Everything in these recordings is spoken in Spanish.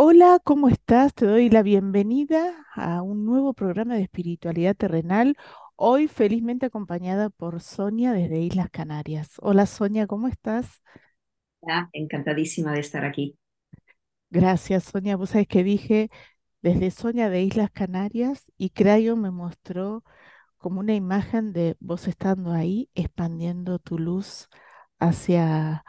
Hola, ¿cómo estás? Te doy la bienvenida a un nuevo programa de espiritualidad terrenal, hoy felizmente acompañada por Sonia desde Islas Canarias. Hola Sonia, ¿cómo estás? Hola, encantadísima de estar aquí. Gracias Sonia, vos sabés que dije desde Sonia de Islas Canarias y Crayon me mostró como una imagen de vos estando ahí expandiendo tu luz hacia,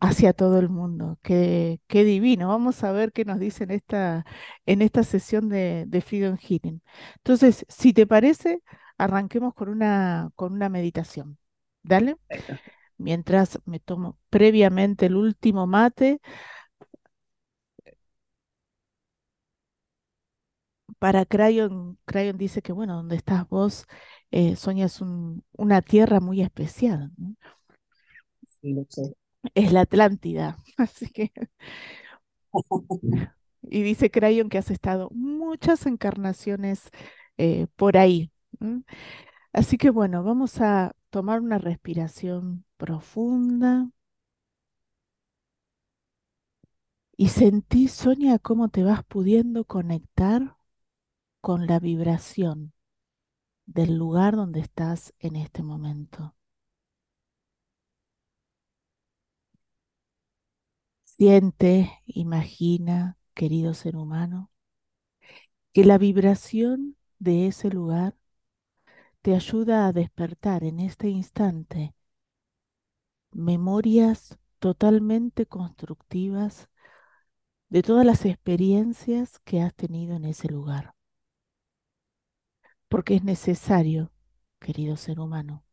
hacia todo el mundo. Qué, qué divino. Vamos a ver qué nos dice en esta, en esta sesión de, de Freedom Healing. Entonces, si te parece, arranquemos con una, con una meditación. Dale. Perfecto. Mientras me tomo previamente el último mate. Para Crayon, Crayon dice que, bueno, donde estás vos, eh, Sonia, es un- una tierra muy especial. ¿no? Sí, lo sé. Es la Atlántida. Así que, y dice Crayon que has estado muchas encarnaciones eh, por ahí. Así que, bueno, vamos a tomar una respiración profunda y sentí, Sonia, cómo te vas pudiendo conectar con la vibración del lugar donde estás en este momento. Siente, imagina, querido ser humano, que la vibración de ese lugar te ayuda a despertar en este instante memorias totalmente constructivas de todas las experiencias que has tenido en ese lugar. Porque es necesario, querido ser humano,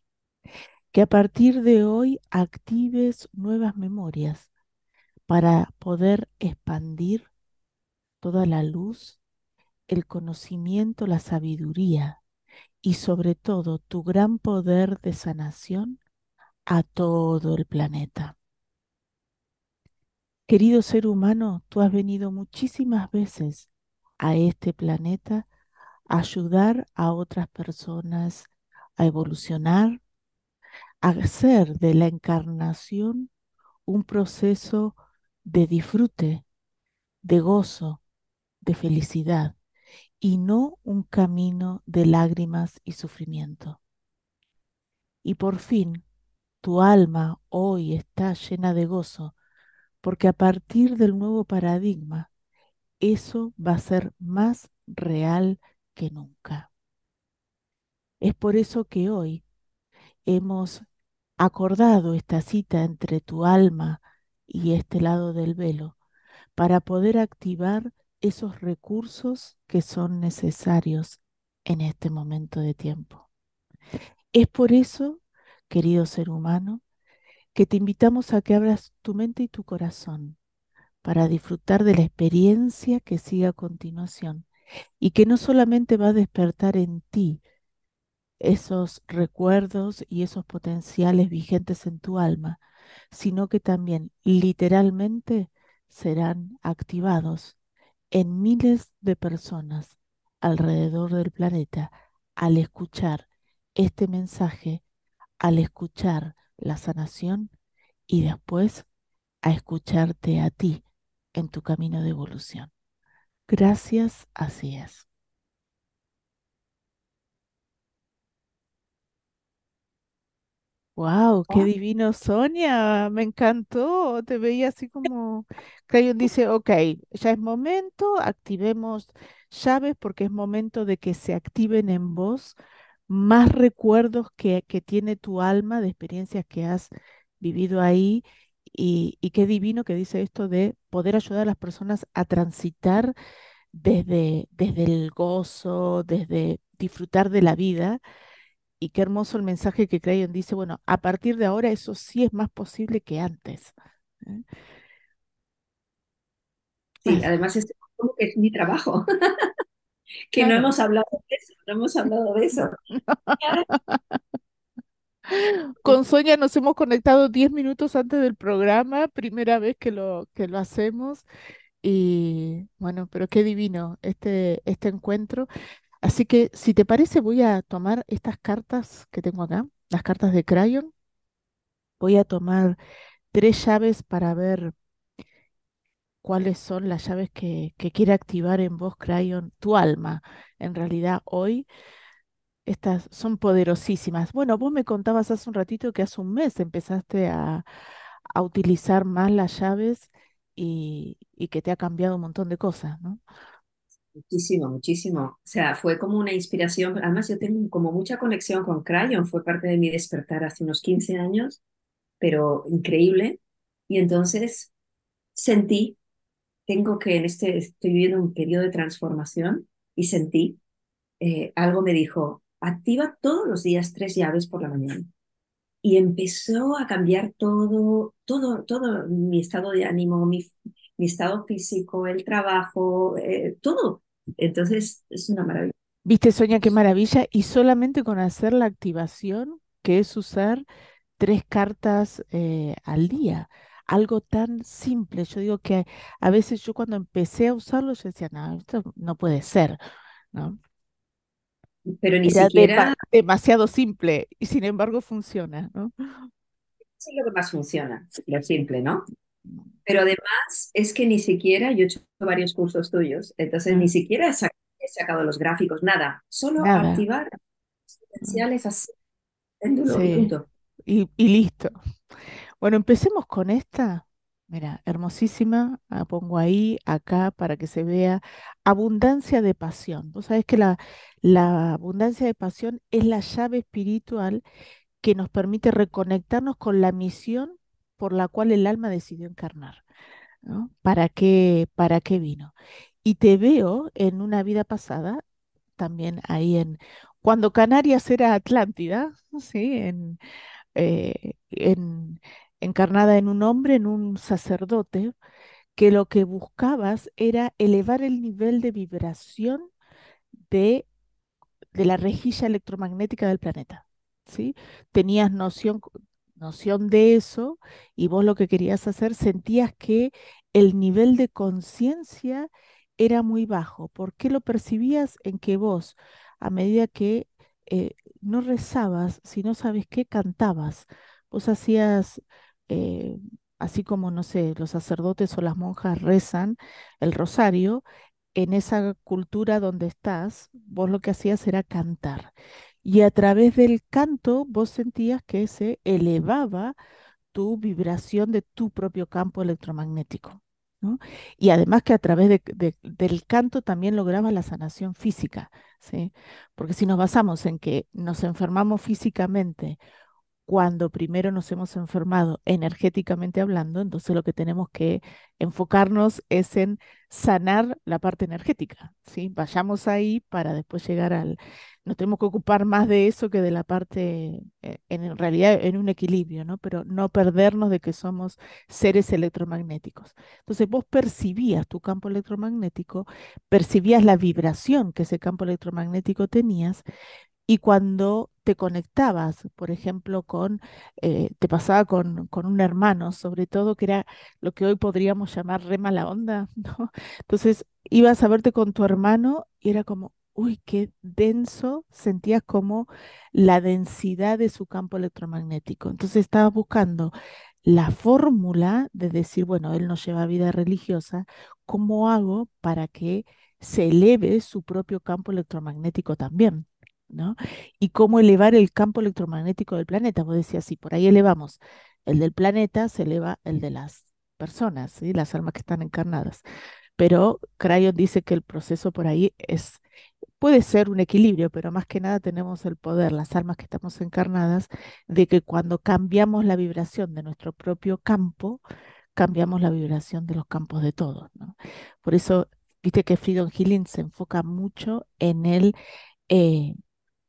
que a partir de hoy actives nuevas memorias para poder expandir toda la luz, el conocimiento, la sabiduría y sobre todo tu gran poder de sanación a todo el planeta. Querido ser humano, tú has venido muchísimas veces a este planeta a ayudar a otras personas a evolucionar, a hacer de la encarnación un proceso de disfrute, de gozo, de felicidad y no un camino de lágrimas y sufrimiento. Y por fin, tu alma hoy está llena de gozo, porque a partir del nuevo paradigma, eso va a ser más real que nunca. Es por eso que hoy hemos acordado esta cita entre tu alma y este lado del velo para poder activar esos recursos que son necesarios en este momento de tiempo. Es por eso, querido ser humano, que te invitamos a que abras tu mente y tu corazón para disfrutar de la experiencia que sigue a continuación y que no solamente va a despertar en ti esos recuerdos y esos potenciales vigentes en tu alma, sino que también literalmente serán activados en miles de personas alrededor del planeta al escuchar este mensaje, al escuchar la sanación y después a escucharte a ti en tu camino de evolución. Gracias, así es. Wow, qué divino, Sonia, me encantó. Te veía así como Crayon dice, ok, ya es momento, activemos llaves porque es momento de que se activen en vos más recuerdos que, que tiene tu alma de experiencias que has vivido ahí. Y, y qué divino que dice esto de poder ayudar a las personas a transitar desde, desde el gozo, desde disfrutar de la vida y qué hermoso el mensaje que Crayon dice, bueno, a partir de ahora eso sí es más posible que antes. ¿eh? Sí, además es como que es mi trabajo, que no hemos hablado de eso, no hemos hablado de eso. Con Sonia nos hemos conectado 10 minutos antes del programa, primera vez que lo, que lo hacemos. Y bueno, pero qué divino este, este encuentro. Así que si te parece, voy a tomar estas cartas que tengo acá, las cartas de Crayon. Voy a tomar tres llaves para ver cuáles son las llaves que, quiere activar en vos, Crayon, tu alma. En realidad, hoy estas son poderosísimas. Bueno, vos me contabas hace un ratito que hace un mes empezaste a, a utilizar más las llaves y, y que te ha cambiado un montón de cosas, ¿no? Muchísimo, muchísimo. O sea, fue como una inspiración. Además, yo tengo como mucha conexión con Crayon, fue parte de mi despertar hace unos 15 años, pero increíble. Y entonces sentí, tengo que en este, estoy viviendo un periodo de transformación y sentí, eh, algo me dijo, activa todos los días tres llaves por la mañana. Y empezó a cambiar todo, todo, todo mi estado de ánimo, mi, mi estado físico, el trabajo, eh, todo. Entonces, es una maravilla. Viste, Sonia, qué maravilla. Y solamente con hacer la activación, que es usar tres cartas eh, al día. Algo tan simple. Yo digo que a veces yo cuando empecé a usarlo, yo decía, no, esto no puede ser, ¿no? Pero ni Era siquiera... demasiado simple y sin embargo funciona, ¿no? Es lo que más funciona, lo simple, ¿no? Pero además es que ni siquiera, yo he hecho varios cursos tuyos, entonces ni siquiera he sacado, los gráficos, nada, solo activar potenciales así, Y, y, listo. Bueno, empecemos con esta. Mira, hermosísima, la pongo ahí, acá, para que se vea. Abundancia de pasión. Vos sabés que la, la abundancia de pasión es la llave espiritual que nos permite reconectarnos con la misión por la cual el alma decidió encarnar. ¿no? ¿Para qué, para qué vino? Y te veo en una vida pasada, también ahí en, cuando Canarias era Atlántida, ¿sí? eh, en, encarnada en un hombre, en un sacerdote, que lo que buscabas era elevar el nivel de vibración de, de la rejilla electromagnética del planeta. ¿sí? Tenías noción, noción de eso y vos lo que querías hacer, sentías que el nivel de conciencia era muy bajo. ¿Por qué lo percibías en que vos, a medida que eh, no rezabas, si no sabes qué, cantabas? Vos hacías, eh, así como, no sé, los sacerdotes o las monjas rezan el rosario, en esa cultura donde estás, vos lo que hacías era cantar y a través del canto vos sentías que se elevaba tu vibración de tu propio campo electromagnético. Y además que a través del canto también lograba la sanación física, ¿sí? Porque si nos basamos en que nos enfermamos físicamente cuando primero nos hemos enfermado energéticamente hablando, entonces lo que tenemos que enfocarnos es en sanar la parte energética, ¿sí? Vayamos ahí para después llegar al... Nos tenemos que ocupar más de eso que de la parte, eh, en realidad, en un equilibrio, ¿no? Pero no perdernos de que somos seres electromagnéticos. Entonces vos percibías tu campo electromagnético, percibías la vibración que ese campo electromagnético tenías, y cuando te conectabas, por ejemplo, con, eh, te pasaba con, con, un hermano, sobre todo, que era lo que hoy podríamos llamar re mala onda, ¿no? Entonces, ibas a verte con tu hermano y era como, uy, qué denso, sentías como la densidad de su campo electromagnético. Entonces, estabas buscando la fórmula de decir, bueno, él no lleva vida religiosa, ¿cómo hago para que se eleve su propio campo electromagnético también? ¿No? Y cómo elevar el campo electromagnético del planeta. Vos decías, si por ahí elevamos el del planeta, se eleva el de las personas, ¿sí? las almas que están encarnadas. Pero Crayon dice que el proceso por ahí es, puede ser un equilibrio, pero más que nada tenemos el poder, las almas que estamos encarnadas, de que cuando cambiamos la vibración de nuestro propio campo, cambiamos la vibración de los campos de todos. Por eso, viste que Freedom Healing se enfoca mucho en el eh,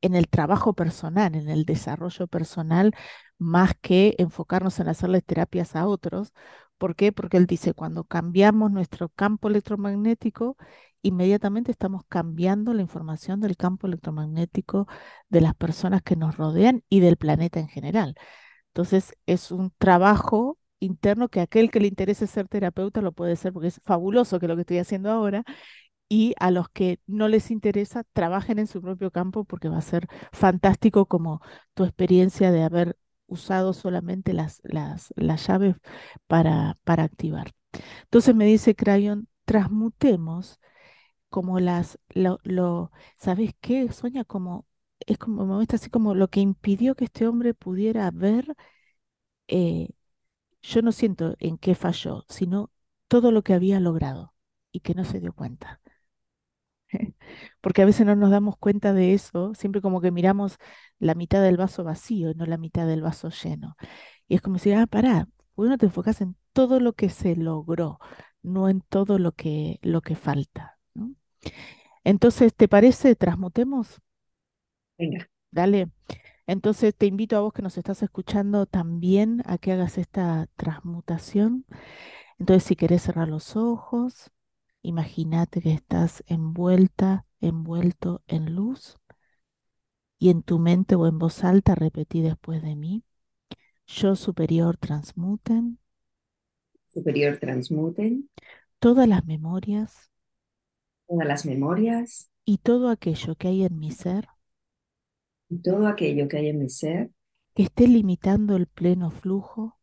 en el trabajo personal, en el desarrollo personal, más que enfocarnos en hacerle terapias a otros. ¿Por qué? Porque él dice, cuando cambiamos nuestro campo electromagnético, inmediatamente estamos cambiando la información del campo electromagnético de las personas que nos rodean y del planeta en general. Entonces, es un trabajo interno que aquel que le interese ser terapeuta lo puede ser porque es fabuloso que lo que estoy haciendo ahora y a los que no les interesa, trabajen en su propio campo porque va a ser fantástico como tu experiencia de haber usado solamente las, las, las llaves para, para activar. Entonces me dice Crayon, transmutemos como las, lo, lo, ¿sabes qué? Sueña como, es como, me así como lo que impidió que este hombre pudiera ver, eh, yo no siento en qué falló, sino todo lo que había logrado y que no se dio cuenta. Porque a veces no nos damos cuenta de eso, siempre como que miramos la mitad del vaso vacío, no la mitad del vaso lleno. Y es como si, ah, pará, ¿por no te enfocas en todo lo que se logró, no en todo lo que, lo que falta? ¿no? Entonces, ¿te parece? Transmutemos. Venga. Dale. Entonces te invito a vos que nos estás escuchando también a que hagas esta transmutación. Entonces, si querés cerrar los ojos, Imagínate que estás envuelta, envuelto en luz y en tu mente o en voz alta repetí después de mí. Yo superior transmuten. Superior transmuten. Todas las memorias. Todas las memorias. Y todo aquello que hay en mi ser. Y todo aquello que hay en mi ser. Que esté limitando el pleno flujo.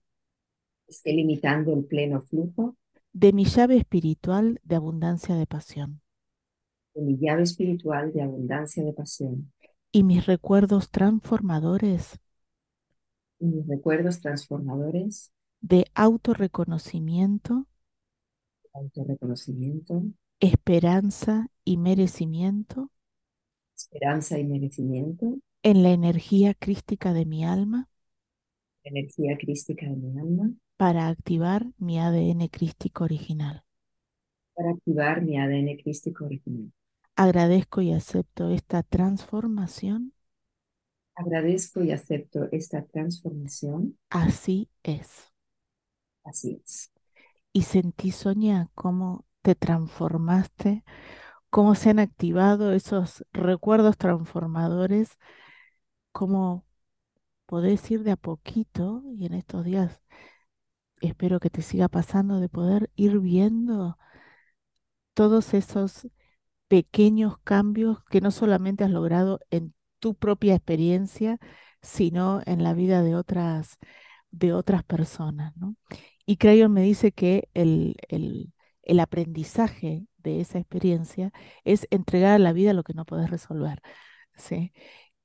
Esté limitando el pleno flujo de mi llave espiritual de abundancia de pasión. De mi llave espiritual de abundancia de pasión. Y mis recuerdos transformadores. Y mis recuerdos transformadores. De autorreconocimiento. Autorreconocimiento. Esperanza y merecimiento. Esperanza y merecimiento. En la energía crística de mi alma. Energía crística de mi alma para activar mi ADN crístico original. Para activar mi ADN crístico original. Agradezco y acepto esta transformación. Agradezco y acepto esta transformación. Así es. Así es. Y sentí, Sonia, cómo te transformaste, cómo se han activado esos recuerdos transformadores, cómo podés ir de a poquito y en estos días espero que te siga pasando de poder ir viendo todos esos pequeños cambios que no solamente has logrado en tu propia experiencia, sino en la vida de otras, de otras personas. ¿no? Y Crayon me dice que el, el, el, aprendizaje de esa experiencia es entregar a la vida lo que no puedes resolver. ¿sí?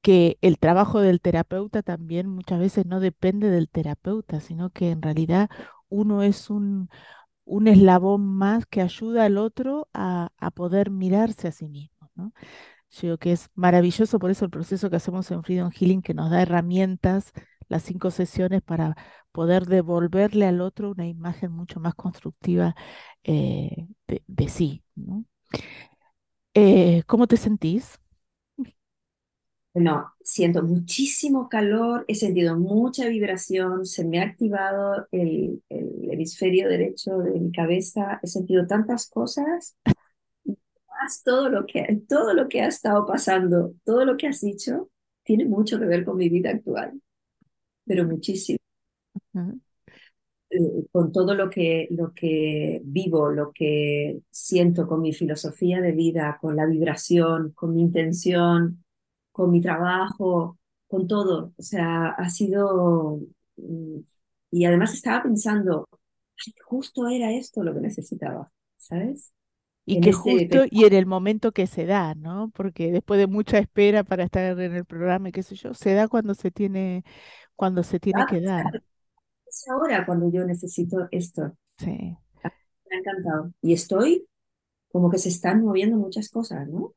Que el trabajo del terapeuta también muchas veces no depende del terapeuta, sino que en realidad uno es un, un eslabón más que ayuda al otro a, a poder mirarse a sí mismo. ¿no? Yo digo que es maravilloso por eso el proceso que hacemos en Freedom Healing, que nos da herramientas, las cinco sesiones, para poder devolverle al otro una imagen mucho más constructiva eh, de, de, sí. ¿no? Eh, ¿Cómo te sentís? No, siento muchísimo calor, he sentido mucha vibración, se me ha activado el, el hemisferio derecho de mi cabeza, he sentido tantas cosas, más todo lo que, todo lo que ha estado pasando, todo lo que has dicho, tiene mucho que ver con mi vida actual, pero muchísimo. Eh, con todo lo que, lo que vivo, lo que siento con mi filosofía de vida, con la vibración, con mi intención, con mi trabajo, con todo. O sea, ha sido... Mm, y además estaba pensando, justo era esto lo que necesitaba, ¿sabes? Y en que este justo y en el momento que se da, ¿no? Porque después de mucha espera para estar en el programa y qué sé yo, se da cuando se tiene, cuando se tiene que dar. Es ahora cuando yo necesito esto. Sí. Me ha encantado. Y estoy como que se están moviendo muchas cosas, ¿no?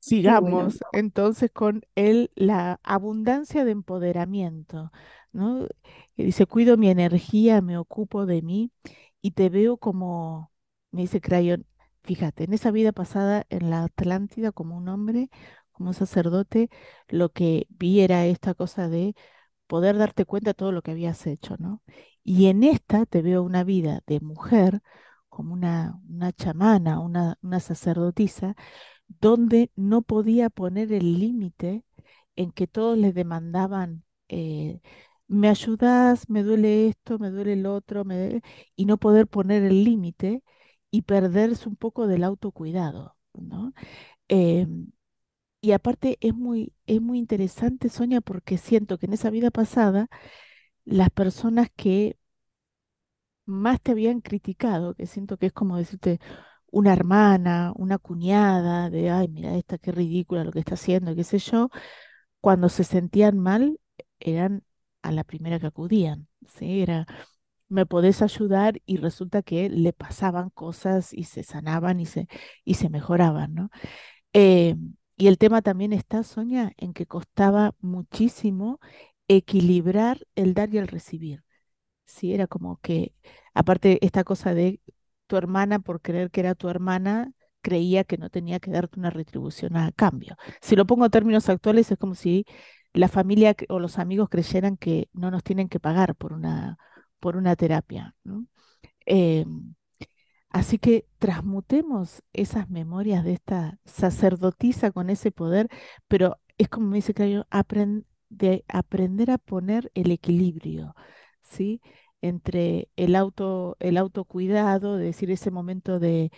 Sigamos entonces con el, la abundancia de empoderamiento, ¿no? Dice, cuido mi energía, me ocupo de mí y te veo como, me dice Crayon, fíjate, en esa vida pasada en la Atlántida como un hombre, como un sacerdote, lo que vi era esta cosa de poder darte cuenta de todo lo que habías hecho, ¿no? Y en esta te veo una vida de mujer, como una, una chamana, una, una sacerdotisa, donde no podía poner el límite en que todos le demandaban, eh, me ayudas, me duele esto, me duele el otro, me duele-", y no poder poner el límite y perderse un poco del autocuidado, ¿no? Em, y aparte es muy, es muy interesante, Sonia, porque siento que en esa vida pasada, las personas que más te habían criticado, que siento que es como decirte una hermana, una cuñada, de, ay, mira esta, qué ridícula lo que está haciendo, qué sé yo, cuando se sentían mal, eran a la primera que acudían, ¿sí? Era, me podés ayudar y resulta que le pasaban cosas y se sanaban y se, y se mejoraban, ¿no? Eh, y el tema también está, Sonia, en que costaba muchísimo equilibrar el dar y el recibir. Sí, era como que, aparte, esta cosa de tu hermana, por creer que era tu hermana, creía que no tenía que darte una retribución a cambio. Si lo pongo en términos actuales, es como si la familia o los amigos creyeran que no nos tienen que pagar por una, por una terapia. Em, Así que transmutemos esas memorias de esta sacerdotisa con ese poder, pero es como me dice Claudio, apren- de aprender a poner el equilibrio, ¿sí? Entre el auto, el autocuidado, de decir ese momento de,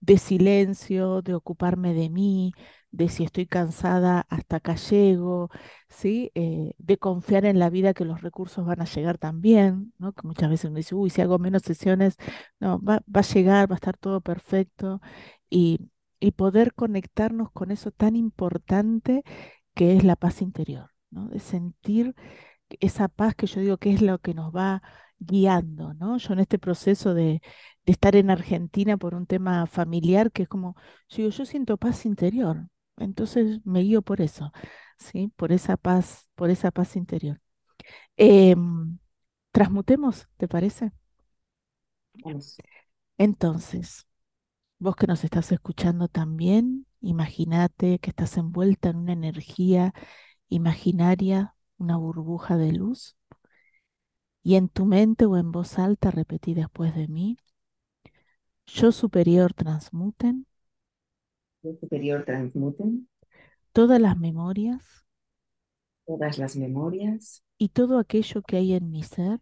de silencio, de ocuparme de mí, de si estoy cansada, hasta acá llego, ¿sí? Eh, de confiar en la vida que los recursos van a llegar también, ¿no? Que muchas veces uno dice, uy, si hago menos sesiones no, va, va a llegar, va a estar todo perfecto y, y poder conectarnos con eso tan importante que es la paz interior, ¿no? De sentir esa paz que yo digo que es lo que nos va guiando, ¿no? Yo en este proceso de, de estar en Argentina por un tema familiar, que es como, yo digo, yo siento paz interior, entonces me guío por eso, ¿sí? Por esa paz, por esa paz interior. Em, transmutemos, ¿te parece? Entonces, Vos que nos estás escuchando también, imagínate que estás envuelta en una energía imaginaria, una burbuja de luz, y en tu mente o en voz alta repetí después de mí, yo superior transmuten. Yo superior transmuten. Todas las memorias. Todas las memorias, y todo aquello que hay en mi ser.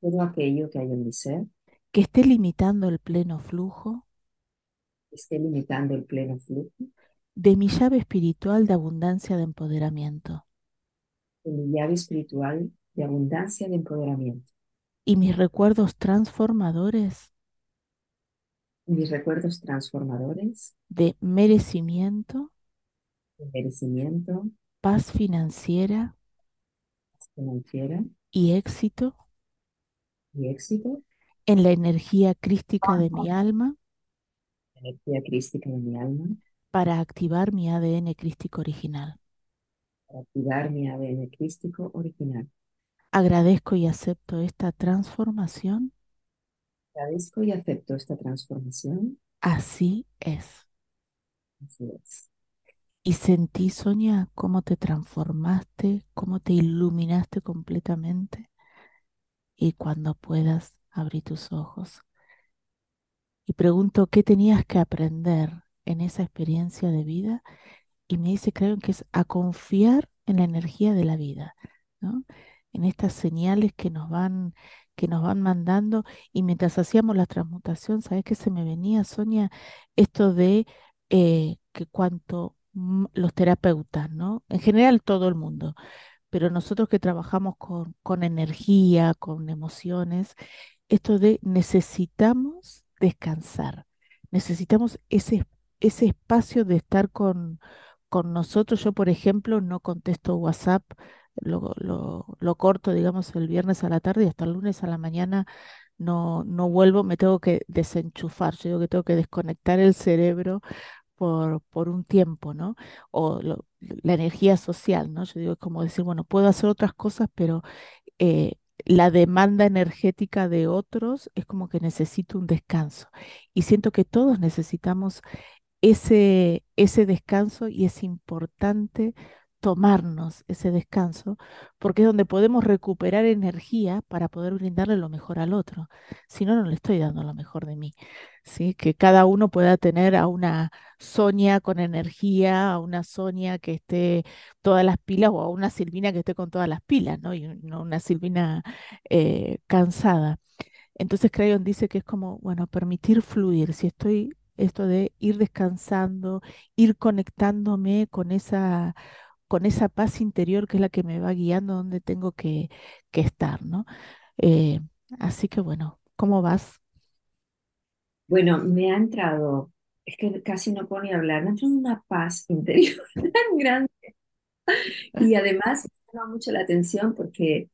Todo aquello que hay en mi ser, que esté limitando el pleno flujo. Que esté limitando el pleno flujo. De mi llave espiritual de abundancia de empoderamiento. De mi llave espiritual de abundancia de empoderamiento. y mis recuerdos transformadores Mis recuerdos transformadores de merecimiento, de merecimiento, paz financiera financiera y éxito y éxito, en la energía crística de mi alma energía crística de mi alma, para activar mi ADN crístico original. para activar mi ADN crístico original. Agradezco y acepto esta transformación. Agradezco y acepto esta transformación. Así es. Así es. Y sentí, Sonia, cómo te transformaste, cómo te iluminaste completamente. Y cuando puedas, abrí tus ojos. Y pregunto, ¿qué tenías que aprender en esa experiencia de vida? y me dice, creo que es a confiar en la energía de la vida, ¿no? En estas señales que nos van, que nos van mandando. Y mientras hacíamos la transmutación, ¿sabes qué se me venía, Sonia? Esto de eh, que cuanto los terapeutas, ¿no? En general todo el mundo, pero nosotros que trabajamos con, con energía, con emociones, esto de necesitamos descansar, necesitamos ese, ese espacio de estar con, con nosotros. Yo, por ejemplo, no contesto WhatsApp, lo, lo, corto, digamos, el viernes a la tarde y hasta el lunes a la mañana no, no vuelvo, me tengo que desenchufar, yo digo que tengo que desconectar el cerebro por, por un tiempo, ¿no? O la energía social, ¿no? Yo digo, es como decir, bueno, puedo hacer otras cosas, pero eh, la demanda energética de otros es como que necesito un descanso. Y siento que todos necesitamos ese, ese descanso y es importante tomarnos ese descanso porque es donde podemos recuperar energía para poder brindarle lo mejor al otro. Si no, no le estoy dando lo mejor de mí. ¿sí? Que cada uno pueda tener a una Sonia con energía, a una Sonia que esté todas las pilas o a una Silvina que esté con todas las pilas, ¿no? Y no una Silvina eh, cansada. Entonces Crayon dice que es como, bueno, permitir fluir. Si estoy, esto de ir descansando, ir conectándome con esa, con esa paz interior que es la que me va guiando donde tengo que, que estar, ¿no? Eh, así que bueno, ¿cómo vas? Bueno, me ha entrado, es que casi no puedo ni hablar, me ha entrado una paz interior tan grande. Y además me llama mucho la atención porque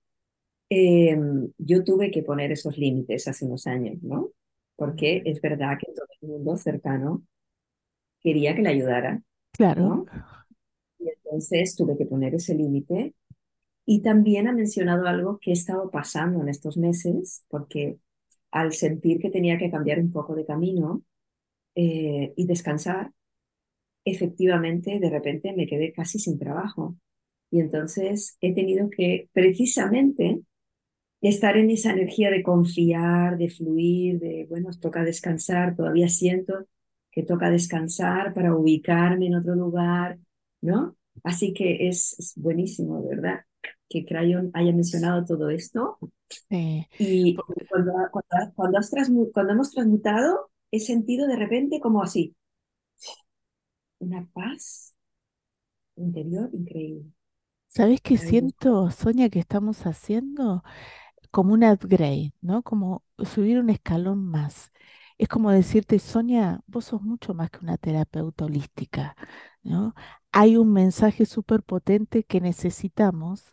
eh, yo tuve que poner esos límites hace unos años, ¿no? Porque es verdad que todo el mundo cercano quería que le ayudara, Claro, ¿no? Entonces tuve que poner ese límite. Y también ha mencionado algo que he estado pasando en estos meses, porque al sentir que tenía que cambiar un poco de camino eh, y descansar, efectivamente de repente me quedé casi sin trabajo. Y entonces he tenido que precisamente estar en esa energía de confiar, de fluir, de, bueno, toca descansar, todavía siento que toca descansar para ubicarme en otro lugar, ¿no? Así que es, es buenísimo, verdad, que Crayon haya mencionado todo esto. Y cuando, cuando, cuando, has cuando hemos transmutado, he sentido de repente como así, una paz interior increíble. ¿sabés qué siento, Sonia, que estamos haciendo? Como un upgrade, ¿no? Como subir un escalón más. Es como decirte, Sonia, vos sos mucho más que una terapeuta holística, ¿no? Hay un mensaje súper potente que necesitamos,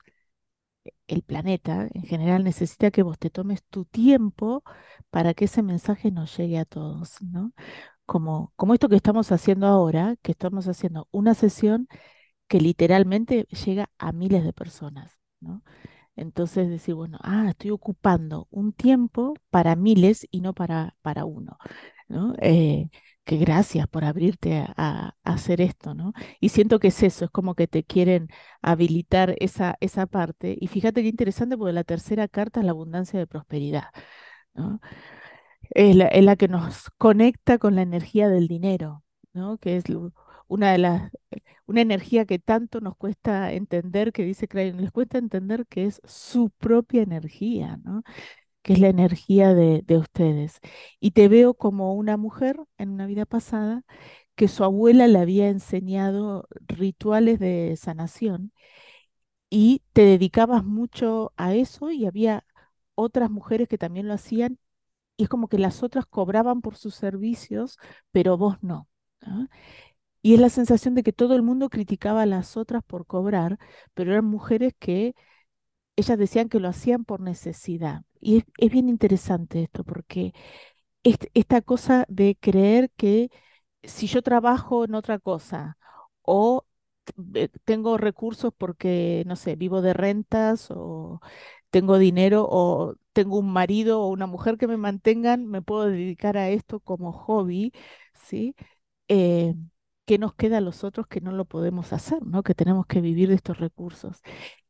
el planeta en general necesita que vos te tomes tu tiempo para que ese mensaje nos llegue a todos, ¿no? Como, como esto que estamos haciendo ahora, que estamos haciendo una sesión que literalmente llega a miles de personas, ¿no? Entonces decir, bueno, ah, estoy ocupando un tiempo para miles y no para, para uno, ¿no? Eh, que gracias por abrirte a, hacer esto, ¿no? Y siento que es eso, es como que te quieren habilitar esa, esa parte. Y fíjate qué interesante, porque la tercera carta es la abundancia de prosperidad, ¿no? Es la, que nos conecta con la energía del dinero, ¿no? Que es una de las, una energía que tanto nos cuesta entender, que dice Crayon, les cuesta entender que es su propia energía, ¿no? Que es la energía de, de ustedes. Y te veo como una mujer en una vida pasada que su abuela le había enseñado rituales de sanación y te dedicabas mucho a eso y había otras mujeres que también lo hacían y es como que las otras cobraban por sus servicios, pero vos. ¿no? Y es la sensación de que todo el mundo criticaba a las otras por cobrar, pero eran mujeres que ellas decían que lo hacían por necesidad. Y es, bien interesante esto, porque est- esta cosa de creer que si yo trabajo en otra cosa o tengo recursos porque, no sé, vivo de rentas o tengo dinero o tengo un marido o una mujer que me mantengan, me puedo dedicar a esto como hobby, ¿sí? Eh, ¿qué nos queda a los otros que no lo podemos hacer, ¿no? Que tenemos que vivir de estos recursos.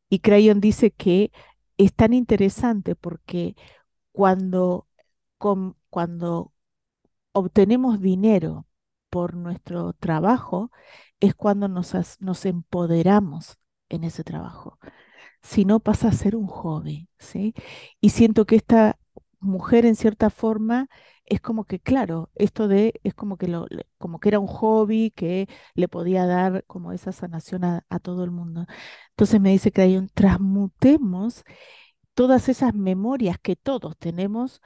Y Crayon dice que es tan interesante porque cuando, cuando obtenemos dinero por nuestro trabajo, es cuando nos, nos empoderamos en ese trabajo. Si no, pasa a ser un hobby, ¿sí? Y siento que esta mujer, en cierta forma, es como que, claro, esto de, es como que, lo, como que era un hobby que le podía dar como esa sanación a, todo el mundo. Entonces me dice un transmutemos todas esas memorias que todos tenemos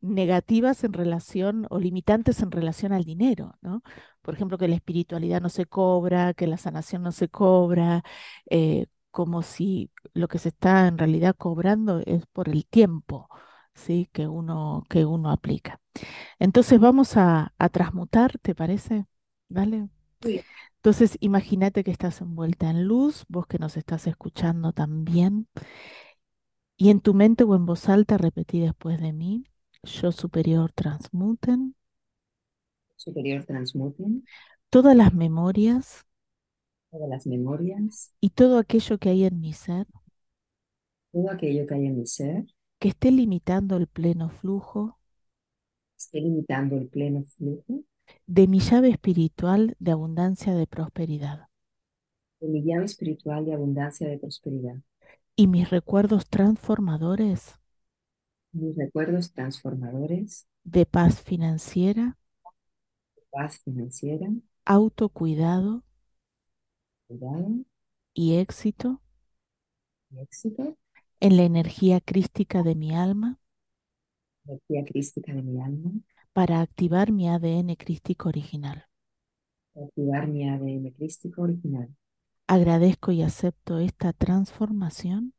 negativas en relación o limitantes en relación al dinero, ¿no? Por ejemplo, que la espiritualidad no se cobra, que la sanación no se cobra, eh, como si lo que se está en realidad cobrando es por el tiempo, ¿sí? Que uno, que uno aplica. Entonces vamos a, a transmutar, ¿te parece? Dale. Sí. Entonces, imagínate que estás envuelta en luz, vos que nos estás escuchando también, y en tu mente o en voz alta repetí después de mí, yo superior transmuten, Superior transmuten, todas las memorias todas las memorias, y todo aquello que hay en mi ser todo aquello que hay en mi ser, que esté limitando el pleno flujo esté limitando el pleno flujo. de mi llave espiritual de abundancia de prosperidad. De mi llave espiritual de abundancia de prosperidad. y mis recuerdos transformadores Mis recuerdos transformadores, de paz financiera, paz financiera, autocuidado cuidado. y éxito. Y éxito, en la energía crística de mi alma energía crística de mi alma, para activar mi ADN crístico original. activar mi ADN crístico original. Agradezco y acepto esta transformación.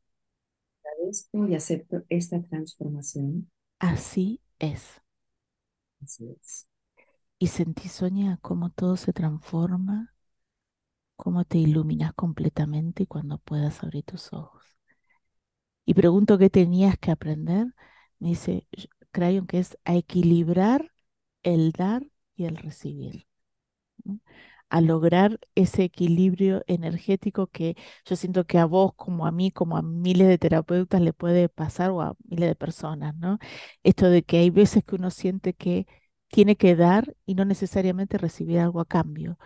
Agradezco y acepto esta transformación. Así es. Así es. Y sentí, Sonia, cómo todo se transforma, cómo te iluminas completamente cuando puedas abrir tus ojos. Y pregunto qué tenías que aprender. Me dice "Sh- Crayon que es a equilibrar el dar y el recibir. A lograr ese equilibrio energético que yo siento que a vos, como a mí, como a miles de terapeutas le puede pasar o a miles de personas, ¿no? Esto de que hay veces que uno siente que tiene que dar y no necesariamente recibir algo a cambio.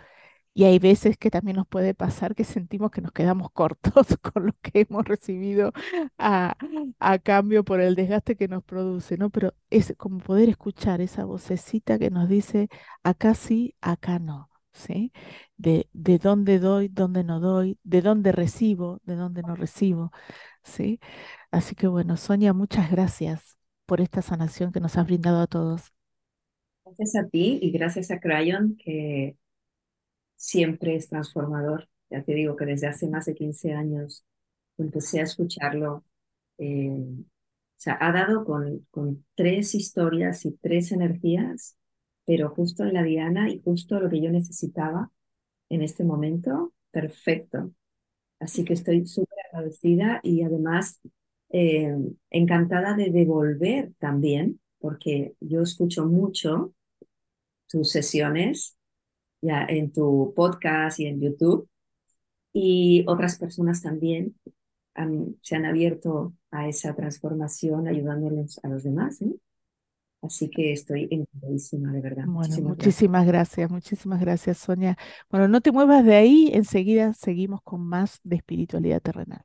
Y hay veces que también nos puede pasar que sentimos que nos quedamos cortos con lo que hemos recibido a, a cambio por el desgaste que nos produce, ¿no? Pero es como poder escuchar esa vocecita que nos dice, acá sí, acá no, ¿sí? De, de dónde doy, dónde no doy, de dónde recibo, de dónde no recibo, ¿sí? Así que bueno, Sonia, muchas gracias por esta sanación que nos has brindado a todos. Gracias a ti y gracias a Crayon, que siempre es transformador. Ya te digo que desde hace más de 15 años empecé a escucharlo. eh, o sea, ha dado con, tres historias y tres energías, pero justo en la diana y justo lo que yo necesitaba en este momento, perfecto. Así que estoy súper agradecida y además eh, encantada de devolver también, porque yo escucho mucho tus sesiones ya en tu podcast y en YouTube y otras personas también han- se han abierto a esa transformación ayudándoles a los demás, ¿eh? Así que estoy encantadísima, de verdad. Bueno, Muchísimas gracias. muchísimas gracias, muchísimas gracias, Sonia. Bueno, no te muevas de ahí, enseguida seguimos con más de espiritualidad terrenal.